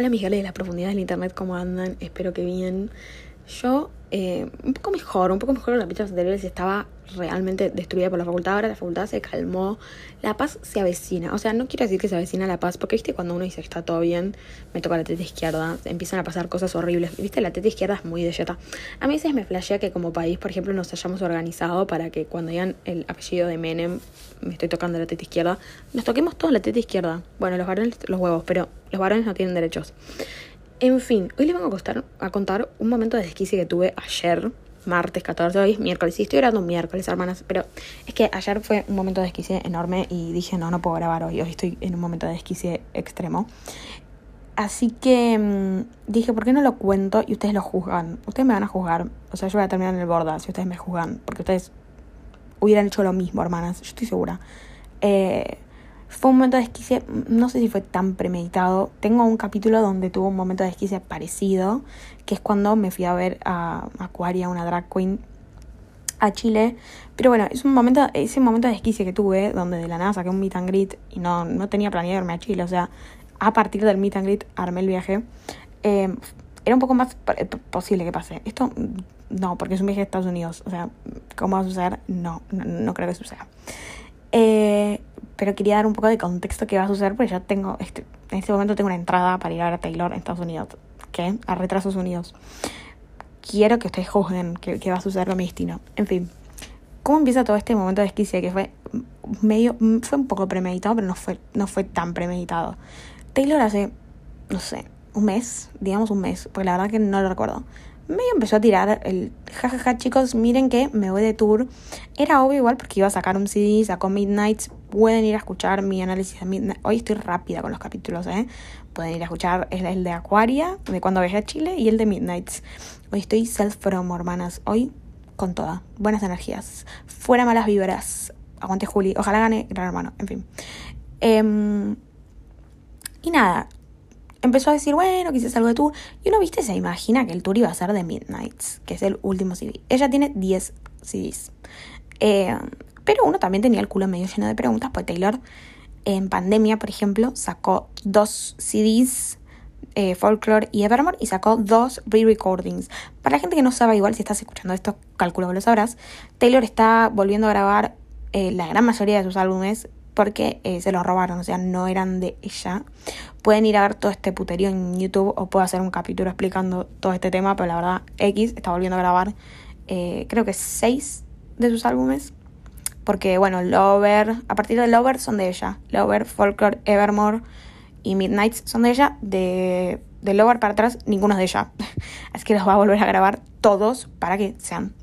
Hola mis de las profundidades del internet, ¿cómo andan? Espero que bien. Yo, eh, un poco mejor, un poco mejor en las fechas anteriores, estaba realmente destruida por la facultad. Ahora la facultad se calmó, la paz se avecina. O sea, no quiero decir que se avecina la paz, porque viste, cuando uno dice está todo bien, me toca la teta izquierda, empiezan a pasar cosas horribles. Viste, la teta izquierda es muy de yeta. A veces me flashea que como país, por ejemplo, nos hayamos organizado para que cuando digan el apellido de Menem, me estoy tocando la teta izquierda, nos toquemos todos la teta izquierda. Bueno, los varones, los huevos, pero los varones no tienen derechos. En fin, hoy les vengo a, contar un momento de desquicia que tuve ayer, martes 14, hoy es miércoles. Sí, estoy grabando miércoles, hermanas, pero es que ayer fue un momento de desquicie enorme y dije, no, no puedo grabar hoy, hoy estoy en un momento de desquicie extremo. Así que mm, dije, ¿por qué no lo cuento y ustedes lo juzgan? Ustedes me van a juzgar, o sea, yo voy a terminar en el borda si ustedes me juzgan, porque ustedes hubieran hecho lo mismo, hermanas, yo estoy segura. Eh, fue un momento de esquicia, no sé si fue tan premeditado. Tengo un capítulo donde tuvo un momento de esquicia parecido, que es cuando me fui a ver a Aquaria, una drag queen, a Chile. Pero bueno, es un momento, ese momento de esquicia que tuve, donde de la nada saqué un meet and greet y no, no tenía planeado irme a Chile. O sea, a partir del meet and greet armé el viaje. Eh, era un poco más posible que pase. Esto no, porque es un viaje a Estados Unidos. O sea, ¿cómo va a suceder? No, no, no creo que suceda. Eh, pero quería dar un poco de contexto que va a suceder, porque ya tengo, este, en este momento tengo una entrada para ir a ver a Taylor en Estados Unidos, ¿qué? A Retrasos Unidos. Quiero que ustedes juzguen qué, va a suceder con mi destino. En fin, ¿cómo empieza todo este momento de esquicia que fue medio, fue un poco premeditado, pero no fue, no fue tan premeditado? Taylor hace, no sé, un mes, digamos un mes, porque la verdad que no lo recuerdo medio empezó a tirar el jajaja chicos, miren que me voy de tour. Era obvio igual porque iba a sacar un CD, sacó Midnights. Pueden ir a escuchar mi análisis de Midnight. Hoy estoy rápida con los capítulos, ¿eh? Pueden ir a escuchar el, el de Aquaria, de cuando viajé a Chile, y el de Midnights. Hoy estoy self-promo, hermanas. Hoy con toda. Buenas energías. Fuera malas vibras. Aguante Juli. Ojalá gane Gran Hermano. En fin. Em, y nada, empezó a decir, bueno, quizás algo de tour. Y uno, viste, se imagina que el tour iba a ser de Midnights, que es el último CD. Ella tiene 10 CDs. Eh, pero uno también tenía el culo medio lleno de preguntas, porque Taylor en pandemia, por ejemplo, sacó dos CDs, eh, Folklore y Evermore, y sacó dos re-recordings. Para la gente que no sabe, igual si estás escuchando esto, calculo que lo sabrás, Taylor está volviendo a grabar eh, la gran mayoría de sus álbumes porque eh, se los robaron, o sea, no eran de ella. Pueden ir a ver todo este puterío en YouTube o puedo hacer un capítulo explicando todo este tema, pero la verdad, X está volviendo a grabar, eh, creo que seis de sus álbumes. Porque, bueno, Lover, a partir de Lover son de ella. Lover, Folklore, Evermore y Midnights son de ella. De, de Lover para atrás, ninguno es de ella. Así que los va a volver a grabar todos para que sean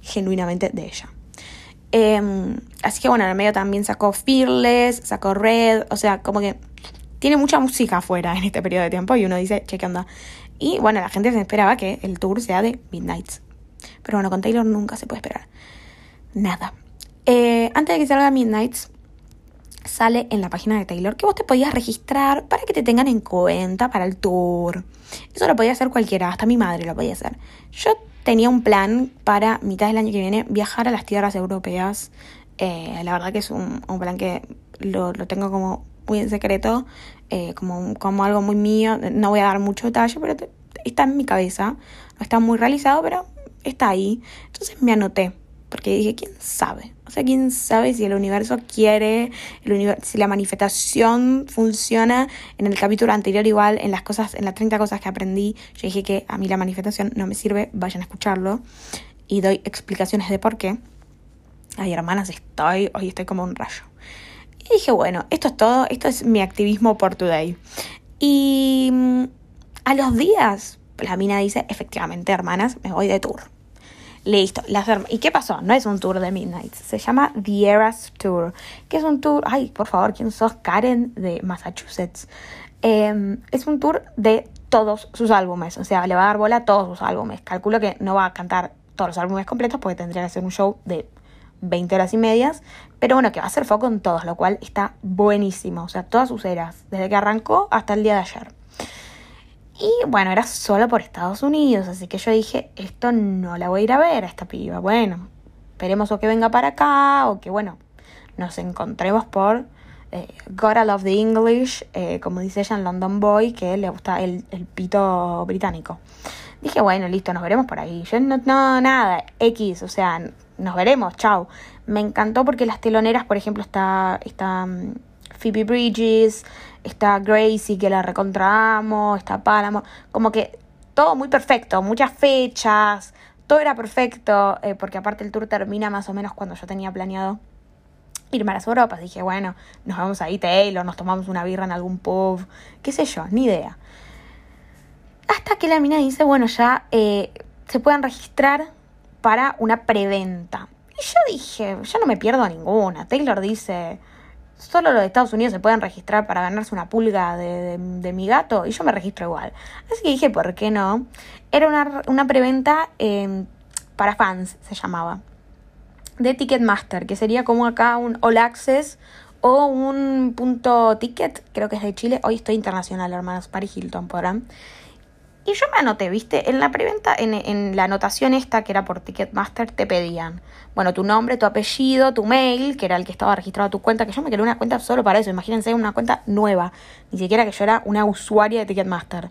genuinamente de ella. Em, así que bueno, en el medio también sacó Fearless, sacó Red, o sea, como que tiene mucha música afuera en este periodo de tiempo y uno dice, che, ¿qué onda? Y bueno, la gente se esperaba que el tour sea de Midnights. Pero bueno, con Taylor nunca se puede esperar. Nada. Eh, antes de que salga Midnights, sale en la página de Taylor que vos te podías registrar para que te tengan en cuenta para el tour. Eso lo podía hacer cualquiera, hasta mi madre lo podía hacer. Yo tenía un plan para mitad del año que viene viajar a las tierras europeas. Eh, la verdad que es un, plan que lo, tengo como muy en secreto, eh, como, como algo muy mío. No voy a dar mucho detalle, pero está en mi cabeza. No está muy realizado, pero está ahí. Entonces me anoté porque dije, ¿quién sabe? O sea, ¿quién sabe si el universo quiere, el si la manifestación funciona? En el capítulo anterior igual, en las cosas, en las 30 cosas que aprendí, yo dije que a mí la manifestación no me sirve, vayan a escucharlo. Y doy explicaciones de por qué. Ay, hermanas, estoy, hoy estoy como un rayo. Y dije, bueno, esto es todo, esto es mi activismo por today. Y mm, a los días, la mina dice, efectivamente, hermanas, me voy de tour. Listo. ¿Y qué pasó? No es un tour de Midnight. Se llama The Eras Tour. Que es un tour. Ay, por favor, ¿quién sos? Karen de Massachusetts. Em, es un tour de todos sus álbumes. O sea, le va a dar bola a todos sus álbumes. Calculo que no va a cantar todos los álbumes completos porque tendría que ser un show de 20 horas y medias. Pero bueno, que va a hacer foco en todos, lo cual está buenísimo. O sea, todas sus eras. Desde que arrancó hasta el día de ayer. Y bueno, era solo por Estados Unidos, así que yo dije, esto no la voy a ir a ver a esta piba. Bueno, esperemos o que venga para acá o que, bueno, nos encontremos por eh, Gotta Love the English, eh, como dice ella en London Boy, que le gusta el, el pito británico. Dije, bueno, listo, nos veremos por ahí. Yo no, no, nada, X, o sea, nos veremos, chao. Me encantó porque las teloneras, por ejemplo, está, está um, Phoebe Bridges, está Gracie, que la recontramos, está Pálamo, como que todo muy perfecto, muchas fechas, todo era perfecto, eh, porque aparte el tour termina más o menos cuando yo tenía planeado irme a las Europas. Dije, bueno, nos vamos ahí Taylor, nos tomamos una birra en algún pub, qué sé yo, ni idea. Hasta que la mina dice, bueno, ya eh, se pueden registrar para una preventa. Y yo dije, yo no me pierdo ninguna. Taylor dice, solo los de Estados Unidos se pueden registrar para ganarse una pulga de, mi gato y yo me registro igual. Así que dije, ¿por qué no? Era una, una preventa em, para fans, se llamaba, de Ticketmaster, que sería como acá un All Access o un punto ticket, creo que es de Chile. Hoy estoy internacional, hermanos, Paris Hilton, podrán. Y yo me anoté, ¿viste? En la preventa, en, en, la anotación esta que era por Ticketmaster, te pedían, bueno, tu nombre, tu apellido, tu mail, que era el que estaba registrado a tu cuenta, que yo me quería una cuenta solo para eso, imagínense, una cuenta nueva, ni siquiera que yo era una usuaria de Ticketmaster.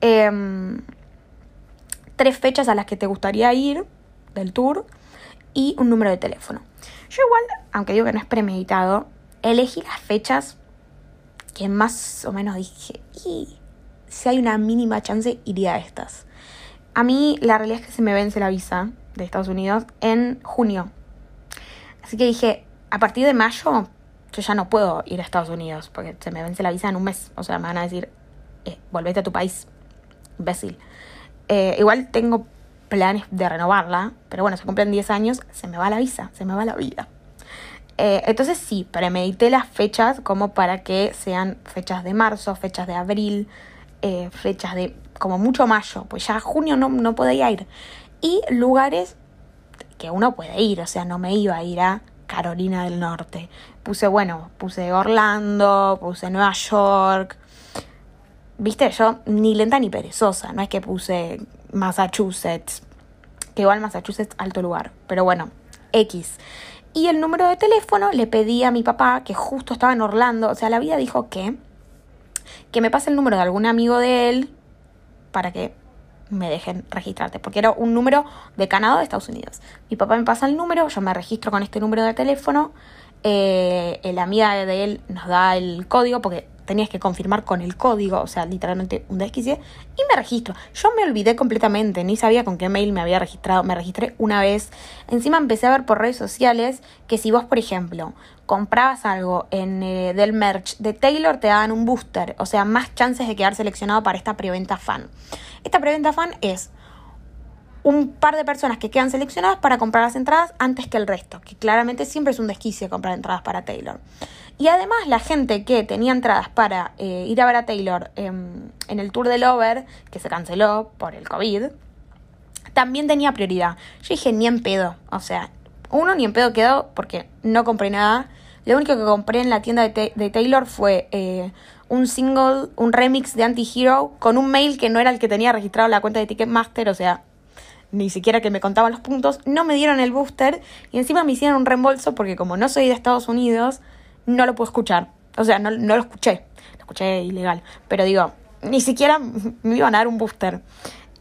Em, tres fechas a las que te gustaría ir del tour y un número de teléfono. Yo igual, aunque digo que no es premeditado, elegí las fechas que más o menos dije, si hay una mínima chance, iría a estas. A mí la realidad es que se me vence la visa de Estados Unidos en junio. Así que dije, a partir de mayo yo ya no puedo ir a Estados Unidos porque se me vence la visa en un mes. O sea, me van a decir, eh, volvete a tu país, imbécil. Eh, igual tengo planes de renovarla, pero bueno, se cumplen 10 años, se me va la visa, se me va la vida. Eh, entonces sí, premedité las fechas como para que sean fechas de marzo, fechas de abril, eh, fechas de como mucho mayo, pues ya junio no, no podía ir. Y lugares que uno puede ir, o sea, no me iba a ir a Carolina del Norte. Puse, bueno, puse Orlando, puse Nueva York. Viste, yo ni lenta ni perezosa, no es que puse Massachusetts, que igual Massachusetts alto lugar, pero bueno, X. Y el número de teléfono le pedí a mi papá, que justo estaba en Orlando, o sea, la vida dijo que que me pase el número de algún amigo de él para que me dejen registrarte, porque era un número de Canadá de Estados Unidos. Mi papá me pasa el número, yo me registro con este número de teléfono, eh, la amiga de él nos da el código, porque tenías que confirmar con el código, o sea, literalmente un desquicie, y me registro. Yo me olvidé completamente, ni sabía con qué mail me había registrado, me registré una vez. Encima empecé a ver por redes sociales que si vos, por ejemplo, comprabas algo en, eh, del merch de Taylor, te daban un booster, o sea, más chances de quedar seleccionado para esta preventa fan. Esta preventa fan es un par de personas que quedan seleccionadas para comprar las entradas antes que el resto, que claramente siempre es un desquicio comprar entradas para Taylor. Y además la gente que tenía entradas para eh, ir a ver a Taylor en el Tour del Over, que se canceló por el COVID, también tenía prioridad. Yo dije, ni en pedo. O sea, uno ni en pedo quedó porque no compré nada. Lo único que compré en la tienda de, Taylor fue eh, un single, un remix de Anti-Hero con un mail que no era el que tenía registrado en la cuenta de Ticketmaster. O sea, ni siquiera que me contaban los puntos. No me dieron el booster y encima me hicieron un reembolso porque como no soy de Estados Unidos no lo puedo escuchar. O sea, no, lo escuché. Lo escuché ilegal. Pero digo, ni siquiera me iban a dar un booster.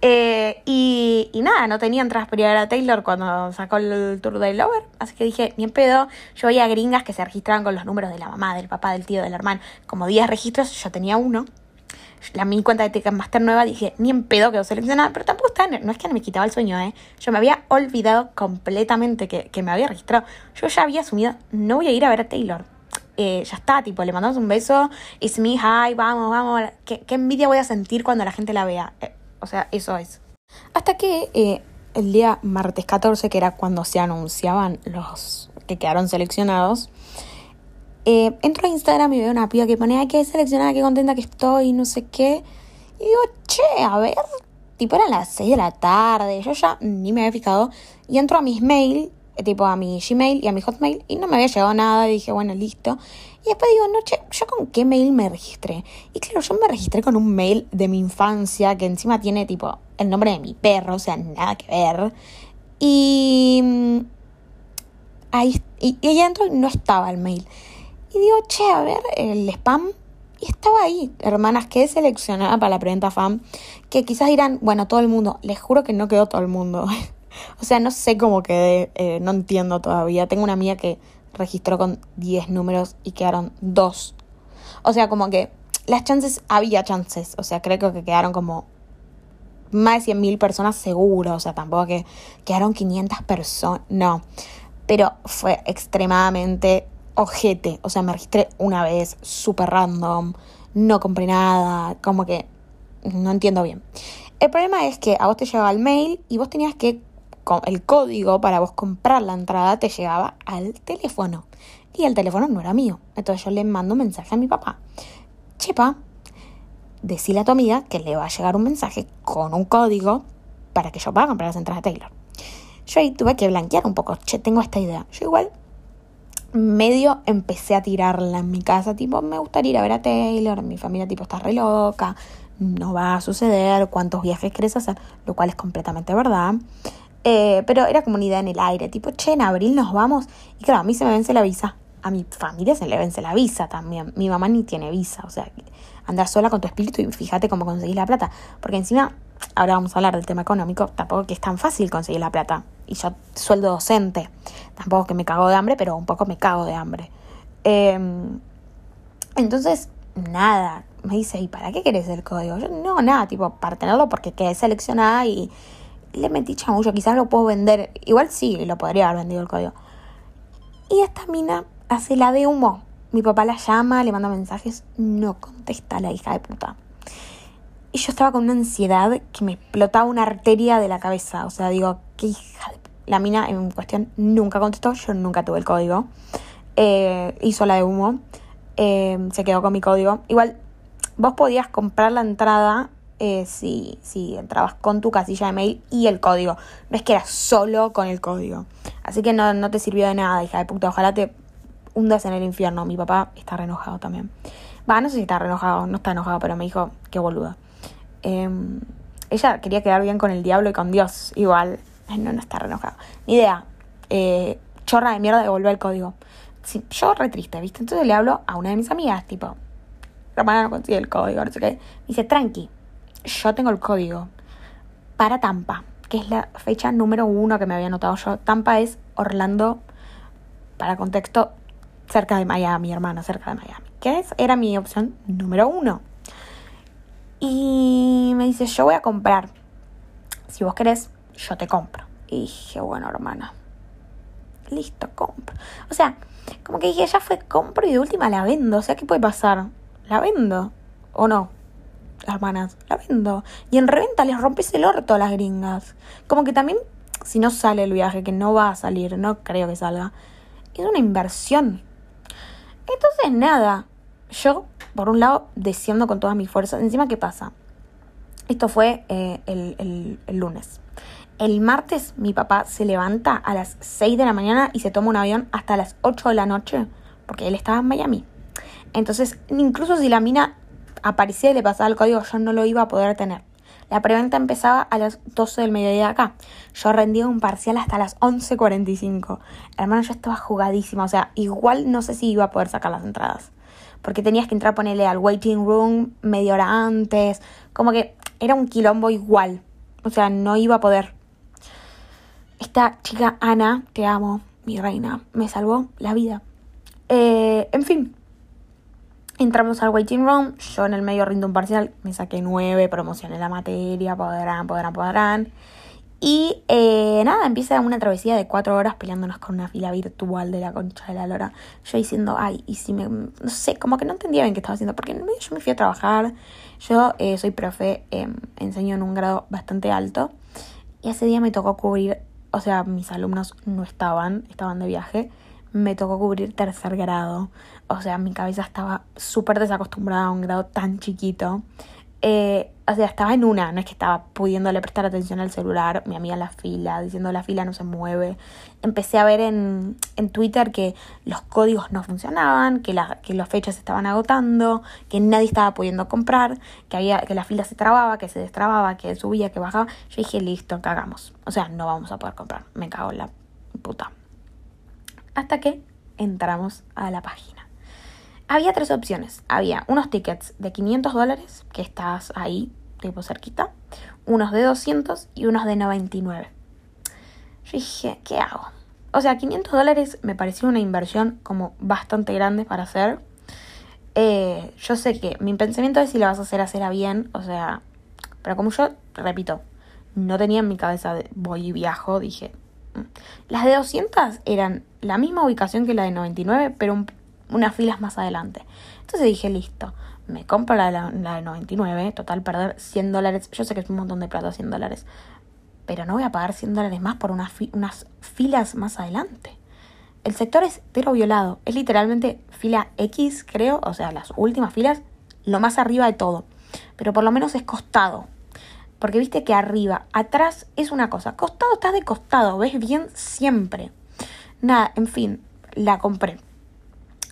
Eh, y, y, nada, no tenía entradas para ir a Taylor cuando sacó el tour de Lover. Así que dije, ni en pedo. Yo veía gringas que se registraban con los números de la mamá, del papá, del tío, del hermano. Como 10 registros, yo tenía uno. La mi cuenta de Ticketmaster nueva dije, ni en pedo quedó seleccionada, pero tampoco está, no es que me quitaba el sueño, ¿eh? Yo me había olvidado completamente que, que me había registrado. Yo ya había asumido, no voy a ir a ver a Taylor eh, ya está, tipo, le mandamos un beso, it's me, hi, vamos, vamos, ¿qué, envidia voy a sentir cuando la gente la vea? Eh, o sea, eso es. Hasta que eh, el día martes 14, que era cuando se anunciaban los que quedaron seleccionados, entro a Instagram y veo una piba que pone, ay, qué seleccionada, qué contenta que estoy, no sé qué. Y digo, che, a ver, tipo eran las 6 de la tarde, yo ya ni me había fijado. Y entro a mis mails tipo a mi Gmail y a mi Hotmail y no me había llegado nada, y dije, bueno, listo. Y después digo, no, che, ¿yo con qué mail me registré? Y claro, yo me registré con un mail de mi infancia que encima tiene tipo el nombre de mi perro, o sea, nada que ver. Y mm, ahí, y, y allá adentro no estaba el mail. Y digo, che, a ver, el spam. Y estaba ahí, hermanas, que seleccionada para la preventa fan. Que quizás dirán, bueno, todo el mundo. Les juro que no quedó todo el mundo. o sea, no sé cómo quedé, eh, no entiendo todavía. Tengo una amiga que registró con 10 números y quedaron dos. O sea, como que las chances, había chances. O sea, creo que quedaron como más de 100.000 personas seguro. O sea, tampoco que quedaron 500 personas. No. Pero fue extremadamente ojete. O sea, me registré una vez, súper random. No compré nada. Como que no entiendo bien. El problema es que a vos te llegaba el mail y vos tenías que el código para vos comprar la entrada te llegaba al teléfono. Y el teléfono no era mío. Entonces yo le mando un mensaje a mi papá. Chepa, decile a tu amiga que le va a llegar un mensaje con un código para que yo pueda comprar las entradas de Taylor. Yo ahí tuve que blanquear un poco. Che, tengo esta idea. Yo igual medio empecé a tirarla en mi casa, tipo, me gustaría ir a ver a Taylor, mi familia tipo está re loca, no va a suceder, cuántos viajes querés hacer, lo cual es completamente verdad. Eh, pero era como una idea en el aire, tipo, che, en abril nos vamos. Y claro, a mí se me vence la visa. A mi familia se le vence la visa también. Mi mamá ni tiene visa. O sea, andar sola con tu espíritu y fíjate cómo conseguís la plata. Porque encima, ahora vamos a hablar del tema económico, tampoco que es tan fácil conseguir la plata. Y yo sueldo docente. Tampoco que me cago de hambre, pero un poco me cago de hambre. Em, entonces, nada. Me dice, ¿y para qué querés el código? Yo, no, nada, tipo, para tenerlo porque quedé seleccionada y le metí chamullo, quizás lo puedo vender. Igual sí, lo podría haber vendido el código. Y esta mina hace la de humo. Mi papá la llama, le manda mensajes, no contesta la hija de puta. Y yo estaba con una ansiedad que me explotaba una arteria de la cabeza. O sea, digo, qué hija de... La mina en cuestión nunca contestó, yo nunca tuve el código. Eh, hizo la de humo, eh, se quedó con mi código. Igual, vos podías comprar la entrada eh, si, si entrabas con tu casilla de mail y el código. No es que era solo con el código. Así que no, no te sirvió de nada, hija de puta. Ojalá te hundas en el infierno. Mi papá está enojado también. Va, no sé si está enojado, no está enojado, pero me dijo, qué boluda. Em, ella quería quedar bien con el diablo y con Dios. Igual, no, no está enojado. Ni idea. Eh, chorra de mierda devolver el código. yo re triste, ¿viste? Entonces le hablo a una de mis amigas, tipo, hermana no consigue el código, dice, tranqui, yo tengo el código para Tampa, que es la fecha número uno que me había anotado yo. Tampa es Orlando, para contexto, cerca de Miami, hermano, cerca de Miami. Que es, era mi opción número uno. Y me dice, yo voy a comprar. Si vos querés, yo te compro. Y dije, bueno, hermana. Listo, compro. O sea, como que dije, ya fue, compro y de última la vendo. O sea, ¿qué puede pasar? ¿La vendo? ¿O no? Hermanas, la vendo. Y en reventa les rompes el orto a las gringas. Como que también, si no sale el viaje, que no va a salir, no creo que salga, es una inversión. Entonces, nada, yo, por un lado, desciendo con todas mis fuerzas. Encima, ¿qué pasa? Esto fue eh, el, el lunes. El martes mi papá se levanta a las 6 de la mañana y se toma un avión hasta las 8 de la noche, porque él estaba en Miami. Entonces, incluso si la mina aparecía y le pasaba el código, yo no lo iba a poder tener. La preventa empezaba a las 12 del mediodía acá. Yo rendía un parcial hasta las 11.45. Hermano, yo estaba jugadísima. O sea, igual no sé si iba a poder sacar las entradas. Porque tenías que entrar, ponerle al waiting room media hora antes. Como que era un quilombo igual. O sea, no iba a poder. Esta chica Ana, te amo, mi reina, me salvó la vida. Eh, en fin, Entramos al waiting room, yo en el medio rindo un parcial, me saqué nueve, promocioné la materia, podrán, podrán, podrán. Y eh, nada, empieza una travesía de cuatro horas peleándonos con una fila virtual de la concha de la lora. Yo diciendo, ay, y si me. No sé, como que no entendía bien qué estaba haciendo, porque en medio yo me fui a trabajar. Yo eh, soy profe, em, enseño en un grado bastante alto. Y ese día me tocó cubrir, o sea, mis alumnos no estaban, estaban de viaje me tocó cubrir tercer grado. O sea, mi cabeza estaba súper desacostumbrada a un grado tan chiquito. Eh, o sea, estaba en una, no es que estaba pudiéndole prestar atención al celular, mi amiga en la fila, diciendo la fila no se mueve. Empecé a ver en, en Twitter que los códigos no funcionaban, que, la, que las fechas se estaban agotando, que nadie estaba pudiendo comprar, que, había, que la fila se trababa, que se destrababa, que subía, que bajaba. Yo dije, listo, cagamos. O sea, no vamos a poder comprar. Me cago en la puta hasta que entramos a la página. Había tres opciones. Había unos tickets de 500 dólares, que estás ahí, tipo cerquita, unos de 200 y unos de 99. Yo dije, ¿qué hago? O sea, 500 dólares me pareció una inversión como bastante grande para hacer. Eh, yo sé que mi pensamiento es si la vas a hacer, hacerla bien. O sea, pero como yo, repito, no tenía en mi cabeza de voy y viajo, dije. Mm". Las de 200 eran la misma ubicación que la de 99, pero unas filas más adelante. Entonces dije, listo, me compro la, la, de 99, total, perder 100 dólares. Yo sé que es un montón de plata 100 dólares, pero no voy a pagar 100 dólares más por unas, unas filas más adelante. El sector es tero violado, es literalmente fila X, creo, o sea, las últimas filas, lo más arriba de todo. Pero por lo menos es costado, porque viste que arriba, atrás es una cosa. Costado estás de costado, ves bien siempre. Nada, en fin, la compré.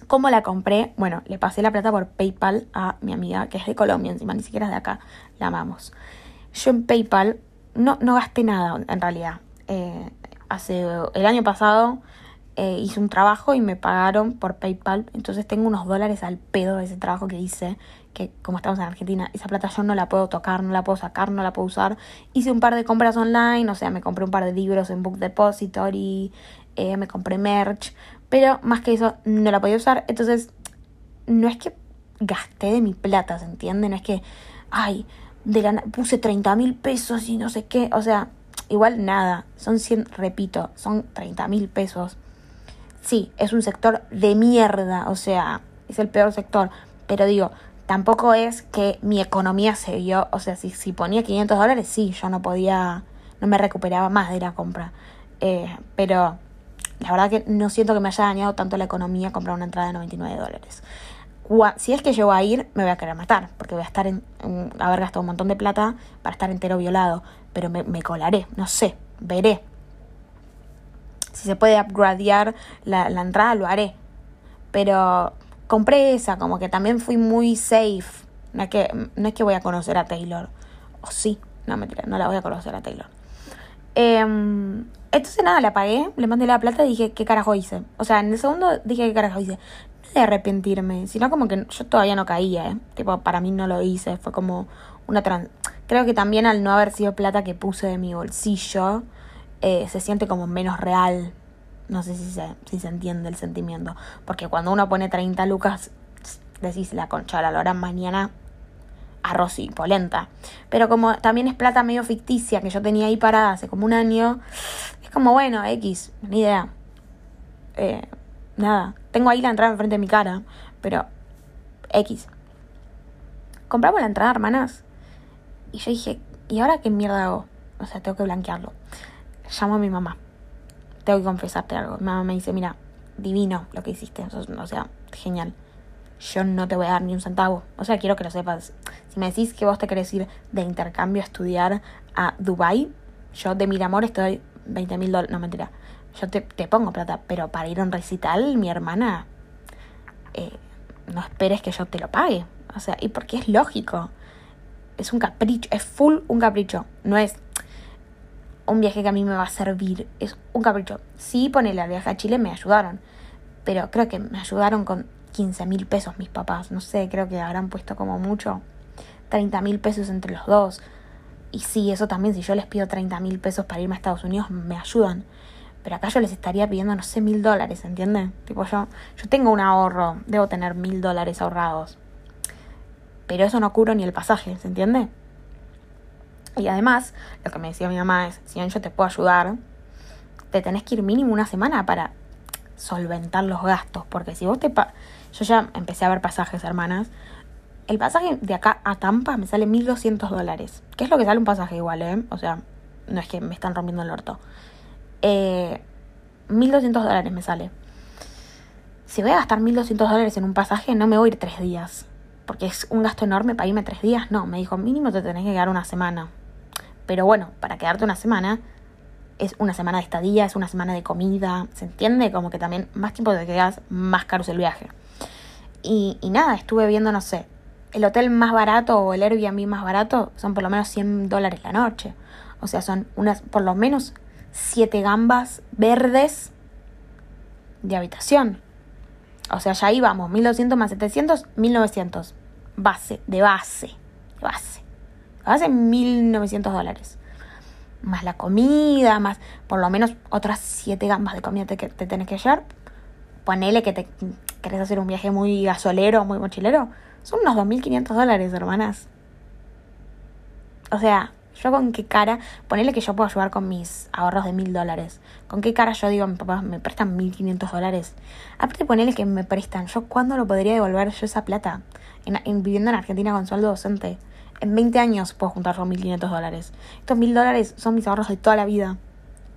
¿Cómo la compré? Bueno, le pasé la plata por PayPal a mi amiga, que es de Colombia encima, ni siquiera es de acá. La amamos. Yo en PayPal no, no gasté nada, en realidad. Eh, hace el año pasado eh, hice un trabajo y me pagaron por PayPal. Entonces tengo unos dólares al pedo de ese trabajo que hice que como estamos en Argentina, esa plata yo no la puedo tocar, no la puedo sacar, no la puedo usar. Hice un par de compras online, o sea, me compré un par de libros en Book Depository, eh, me compré merch, pero más que eso no la podía usar. Entonces, no es que gasté de mi plata, ¿se entiende? No es que, ay, de la, puse 30 mil pesos y no sé qué, o sea, igual nada, son 100, repito, son 30 mil pesos. Sí, es un sector de mierda, o sea, es el peor sector, pero digo, tampoco es que mi economía se vio, o sea, si, si ponía 500 dólares, sí, yo no podía, no me recuperaba más de la compra. Eh, pero la verdad que no siento que me haya dañado tanto la economía comprar una entrada de 99 dólares. Si es que llego a ir, me voy a querer matar, porque voy a estar en, haber gastado un montón de plata para estar entero violado, pero me, me colaré, no sé, veré. Si se puede upgradear la, la entrada, lo haré. Pero compré esa, como que también fui muy safe. No es que, no es que voy a conocer a Taylor. O sí, no mentira, no la voy a conocer a Taylor. Em, entonces nada, la pagué, le mandé la plata y dije, ¿qué carajo hice? O sea, en el segundo dije, ¿qué carajo hice? No de arrepentirme, sino como que yo todavía no caía, ¿eh? Tipo, para mí no lo hice, fue como una trans... Creo que también al no haber sido plata que puse de mi bolsillo, eh, se siente como menos real, no sé si se, si se entiende el sentimiento. Porque cuando uno pone 30 lucas, decís la concha la hora mañana arroz y polenta. Pero como también es plata medio ficticia que yo tenía ahí parada hace como un año, es como bueno, X, ni idea. Eh, nada, tengo ahí la entrada enfrente de mi cara, pero X. Compramos la entrada, hermanas. Y yo dije, ¿y ahora qué mierda hago? O sea, tengo que blanquearlo. Llamo a mi mamá tengo que confesarte algo. Mi mamá me dice, mira, divino lo que hiciste, o sea, genial. Yo no te voy a dar ni un centavo. O sea, quiero que lo sepas. Si me decís que vos te querés ir de intercambio a estudiar a Dubai, yo de mil amores te doy 20 mil dólares. No, mentira. Yo te, te, pongo plata, pero para ir a un recital, mi hermana, eh, no esperes que yo te lo pague. O sea, y porque es lógico. Es un capricho, es full un capricho. No es, un viaje que a mí me va a servir. Es un capricho. Sí, ponele al viaje a Chile, me ayudaron. Pero creo que me ayudaron con 15 mil pesos mis papás. No sé, creo que habrán puesto como mucho 30 mil pesos entre los dos. Y sí, eso también, si yo les pido 30 mil pesos para irme a Estados Unidos, me ayudan. Pero acá yo les estaría pidiendo, no sé, mil dólares, ¿entienden? Tipo, yo, yo tengo un ahorro, debo tener mil dólares ahorrados. Pero eso no curo ni el pasaje, ¿se entiende? Y además, lo que me decía mi mamá es, si bien yo te puedo ayudar, te tenés que ir mínimo una semana para solventar los gastos. Porque si vos te... yo ya empecé a ver pasajes, hermanas. El pasaje de acá a Tampa me sale 1.200 dólares. ¿Qué es lo que sale un pasaje igual, eh? O sea, no es que me están rompiendo el orto. Eh, 1.200 dólares me sale. Si voy a gastar 1.200 dólares en un pasaje, no me voy a ir tres días. Porque es un gasto enorme para irme tres días. No, me dijo, mínimo te tenés que quedar una semana. Pero bueno, para quedarte una semana es una semana de estadía, es una semana de comida, ¿se entiende? Como que también más tiempo te quedas, más caro es el viaje. Y, y nada, estuve viendo, no sé, el hotel más barato o el Airbnb más barato son por lo menos 100 dólares la noche. O sea, son unas, por lo menos, siete gambas verdes de habitación. O sea, ya íbamos, 1200 más 700, 1900. Base, de base, de base. Base, 1900 dólares. Más la comida, más por lo menos otras 7 gambas de comida te, te tenés que llevar. Ponele que te querés hacer un viaje muy gasolero, muy mochilero. Son unos 2.500 dólares, hermanas. O sea, yo con qué cara, ponele que yo puedo ayudar con mis ahorros de mil dólares. ¿Con qué cara yo digo, mi papá me prestan mil quinientos dólares? Aparte ponele que me prestan, ¿yo cuándo lo podría devolver yo esa plata? En, viviendo en Argentina con sueldo docente. En 20 años puedo juntar mil quinientos dólares. Estos mil dólares son mis ahorros de toda la vida.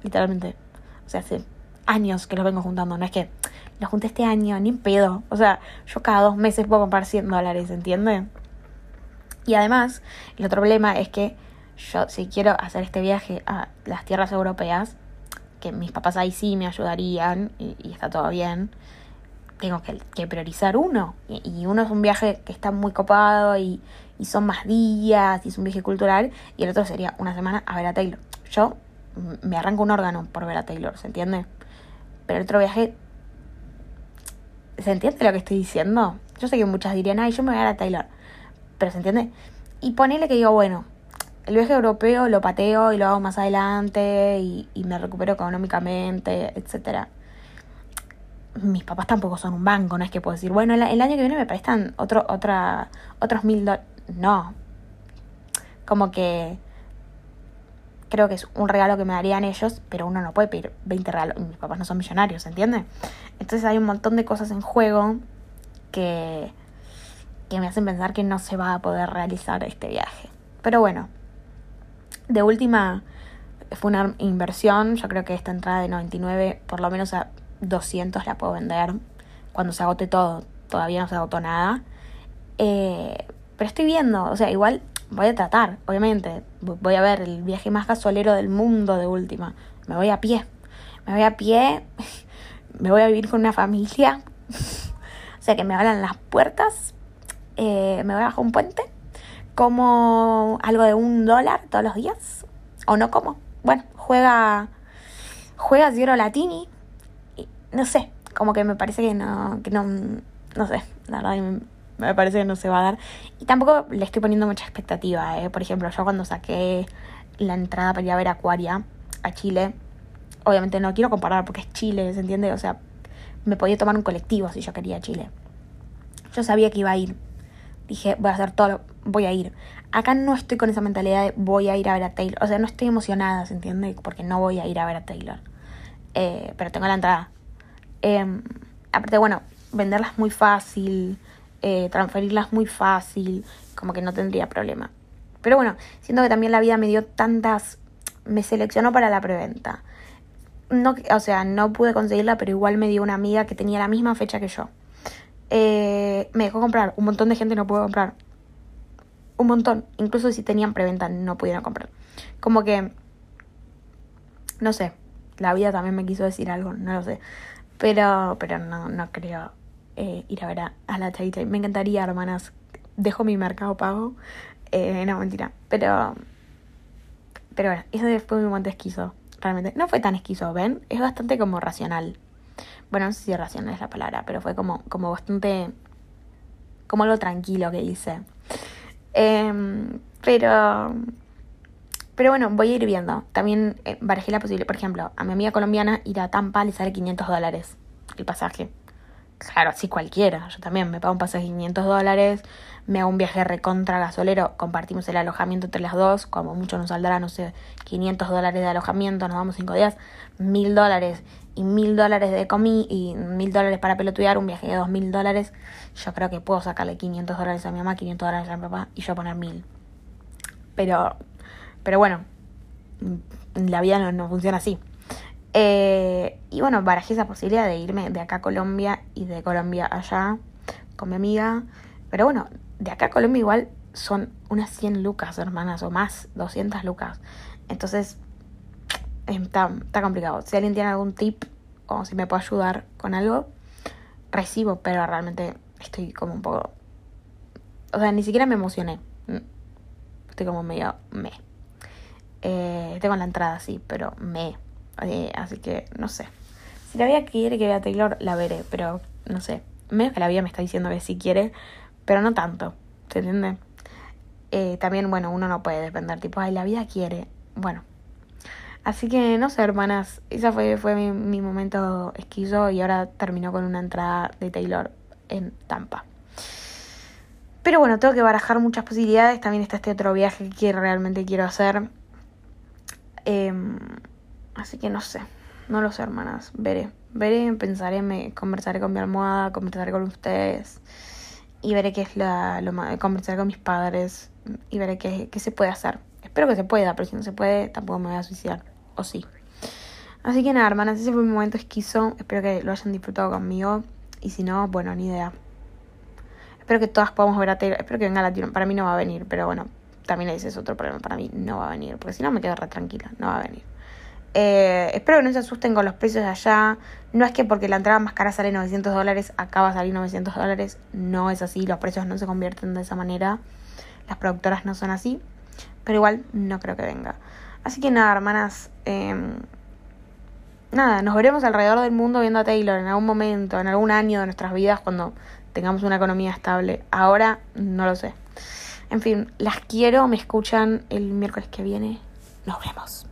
Literalmente. O sea, hace años que los vengo juntando. No es que los junté este año, ni en pedo. O sea, yo cada dos meses puedo comprar 100 dólares, ¿entiendes? Y además, el otro problema es que yo si quiero hacer este viaje a las tierras europeas, que mis papás ahí sí me ayudarían y, está todo bien, tengo que, priorizar uno. Y, uno es un viaje que está muy copado y, y, son más días y es un viaje cultural, y el otro sería una semana a ver a Taylor. Yo me arranco un órgano por ver a Taylor, ¿se entiende? Pero el otro viaje... ¿Se entiende lo que estoy diciendo? Yo sé que muchas dirían, ay, yo me voy a ver a Taylor. Pero ¿se entiende? Y ponele que digo, bueno, el viaje europeo lo pateo y lo hago más adelante y, me recupero económicamente, etcétera. Mis papás tampoco son un banco, no es que puedo decir, bueno, el, año que viene me prestan otro, otra, otros mil dólares. No. Como que creo que es un regalo que me darían ellos, pero uno no puede pedir 20 regalos. Mis papás no son millonarios, ¿entiendes? Entonces hay un montón de cosas en juego que, que me hacen pensar que no se va a poder realizar este viaje. Pero bueno, de última, fue una inversión. Yo creo que esta entrada de 99, por lo menos a 200 la puedo vender. Cuando se agote todo, todavía no se agotó nada. Eh, pero estoy viendo, o sea, igual voy a tratar, obviamente. Voy a ver el viaje más gasolero del mundo de última. Me voy a pie. Me voy a pie. Me voy a vivir con una familia. o sea, que me abran las puertas. Eh, me voy a bajar un puente como algo de un dólar todos los días. O no como. Bueno, juega. Juega Zero Latini. No sé. Como que me parece que no. Que no. No sé. La verdad me parece que no se va a dar. Y tampoco le estoy poniendo mucha expectativa. ¿eh? Por ejemplo, yo cuando saqué la entrada para ir a ver Acuaria a Chile. Obviamente no quiero comparar porque es Chile, ¿se entiende? O sea, me podía tomar un colectivo si yo quería Chile. Yo sabía que iba a ir dije, voy a hacer todo, voy a ir. Acá no estoy con esa mentalidad de voy a ir a ver a Taylor. O sea, no estoy emocionada, ¿se entiende? Porque no voy a ir a ver a Taylor. Eh, pero tengo la entrada. Eh, aparte, bueno, venderlas muy fácil, eh, transferirlas muy fácil, como que no tendría problema. Pero bueno, siento que también la vida me dio tantas... Me seleccionó para la preventa. No, o sea, no pude conseguirla, pero igual me dio una amiga que tenía la misma fecha que yo. Eh, me dejó comprar. Un montón de gente no pudo comprar. Un montón. Incluso si tenían preventa no pudieron comprar. Como que... No sé. La vida también me quiso decir algo, no lo sé. Pero, pero no, no creo eh, ir a ver a, la Tay Me encantaría, hermanas. Dejo mi mercado pago. Eh, no, mentira. Pero... Pero bueno, eso fue mi momento esquizo. Realmente. No fue tan esquizo, ¿ven? Es bastante como racional. Bueno, no sé si racional es la palabra, pero fue como, como bastante. como algo tranquilo que hice. Em, pero. Pero bueno, voy a ir viendo. También eh, barajé la posibilidad, por ejemplo, a mi amiga colombiana ir a Tampa le sale 500 dólares el pasaje. Claro, sí cualquiera. Yo también me pago un pasaje de 500 dólares, me hago un viaje recontra gasolero, compartimos el alojamiento entre las dos, como mucho nos saldrá, no sé, 500 dólares de alojamiento, nos vamos 5 días, 1000 dólares y 1000 dólares de comida y 1000 dólares para pelotudear, un viaje de 2000 dólares. Yo creo que puedo sacarle 500 dólares a mi mamá, 500 dólares a mi papá y yo poner 1000. Pero, pero bueno, la vida no, no funciona así. Eh, y bueno, barajé esa posibilidad de irme de acá a Colombia y de Colombia allá con mi amiga. Pero bueno, de acá a Colombia igual son unas 100 lucas, hermanas, o más, 200 lucas. Entonces, está, está complicado. Si alguien tiene algún tip o si me puede ayudar con algo, recibo, pero realmente estoy como un poco... O sea, ni siquiera me emocioné. Estoy como medio me. Eh, tengo la entrada, sí, pero me. Eh, así que no sé. Si la voy a querer que vea Taylor, la veré, pero no sé. medio que la vida me está diciendo que sí quiere, pero no tanto, ¿se entiende? Eh, también, bueno, uno no puede depender, tipo, ay, la vida quiere. Bueno. Así que, no sé, hermanas, esa fue, fue mi, mi momento esquizo y ahora terminó con una entrada de Taylor en Tampa. Pero bueno, tengo que barajar muchas posibilidades. También está este otro viaje que realmente quiero hacer. Em, así que no sé. No lo sé, hermanas. Veré. Veré, pensaré, me conversaré con mi almohada, conversaré con ustedes. Y veré qué es la, lo. Conversaré con mis padres. Y veré qué, qué se puede hacer. Espero que se pueda, pero si no se puede, tampoco me voy a suicidar. O sí. Así que nada, hermanas, ese fue mi momento esquizo. Espero que lo hayan disfrutado conmigo. Y si no, bueno, ni idea. Espero que todas podamos ver a Taylor. Espero que venga Latino. Para mí no va a venir, pero bueno, también ese es otro problema. Para mí no va a venir, porque si no me quedo re tranquila. No va a venir. Eh, espero que no se asusten con los precios de allá. No es que porque la entrada más cara sale 900 dólares, acaba a salir 900 dólares. No es así, los precios no se convierten de esa manera. Las productoras no son así. Pero igual no creo que venga. Así que nada, hermanas. Eh, nada, nos veremos alrededor del mundo viendo a Taylor en algún momento, en algún año de nuestras vidas cuando tengamos una economía estable. Ahora no lo sé. En fin, las quiero, me escuchan el miércoles que viene. Nos vemos.